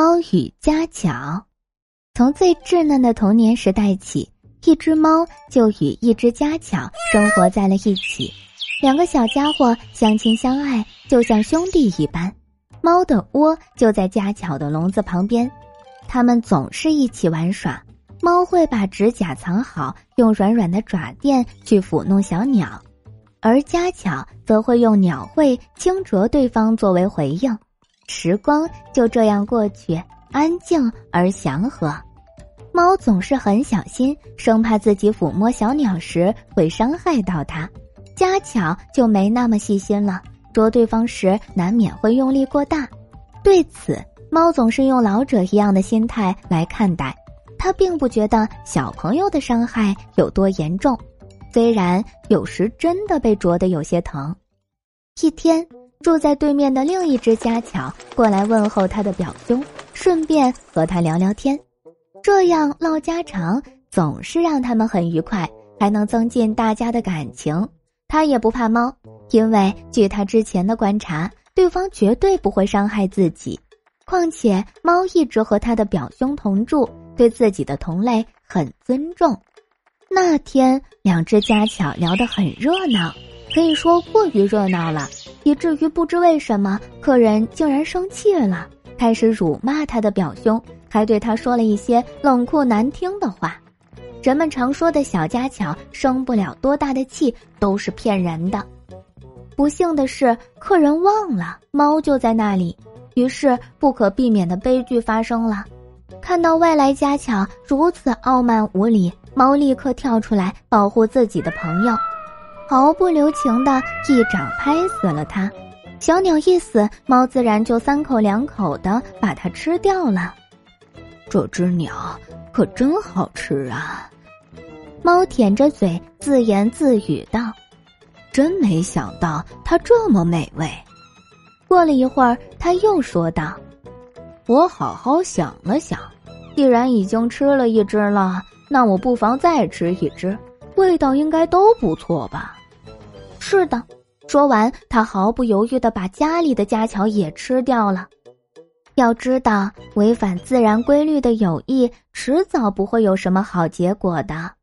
猫与家巧，从最稚嫩的童年时代起，一只猫就与一只家巧生活在了一起。两个小家伙相亲相爱，就像兄弟一般。猫的窝就在家巧的笼子旁边，他们总是一起玩耍。猫会把指甲藏好，用软软的爪垫去抚弄小鸟，而家巧则会用鸟喙轻啄对方作为回应。时光就这样过去，安静而祥和。猫总是很小心，生怕自己抚摸小鸟时会伤害到它。家巧就没那么细心了，啄对方时难免会用力过大。对此，猫总是用老者一样的心态来看待，它并不觉得小朋友的伤害有多严重，虽然有时真的被啄得有些疼。一天。住在对面的另一只家巧过来问候他的表兄，顺便和他聊聊天，这样唠家常总是让他们很愉快，还能增进大家的感情。他也不怕猫，因为据他之前的观察，对方绝对不会伤害自己。况且猫一直和他的表兄同住，对自己的同类很尊重。那天，两只家巧聊得很热闹，可以说过于热闹了。以至于不知为什么，客人竟然生气了，开始辱骂他的表兄，还对他说了一些冷酷难听的话。人们常说的小家巧生不了多大的气，都是骗人的。不幸的是，客人忘了猫就在那里，于是不可避免的悲剧发生了。看到外来家巧如此傲慢无礼，猫立刻跳出来保护自己的朋友。毫不留情的一掌拍死了它，小鸟一死，猫自然就三口两口的把它吃掉了。这只鸟可真好吃啊！猫舔着嘴自言自语道：“真没想到它这么美味。”过了一会儿，他又说道：“我好好想了想，既然已经吃了一只了，那我不妨再吃一只，味道应该都不错吧。”是的，说完，他毫不犹豫的把家里的家巧也吃掉了。要知道，违反自然规律的友谊，迟早不会有什么好结果的。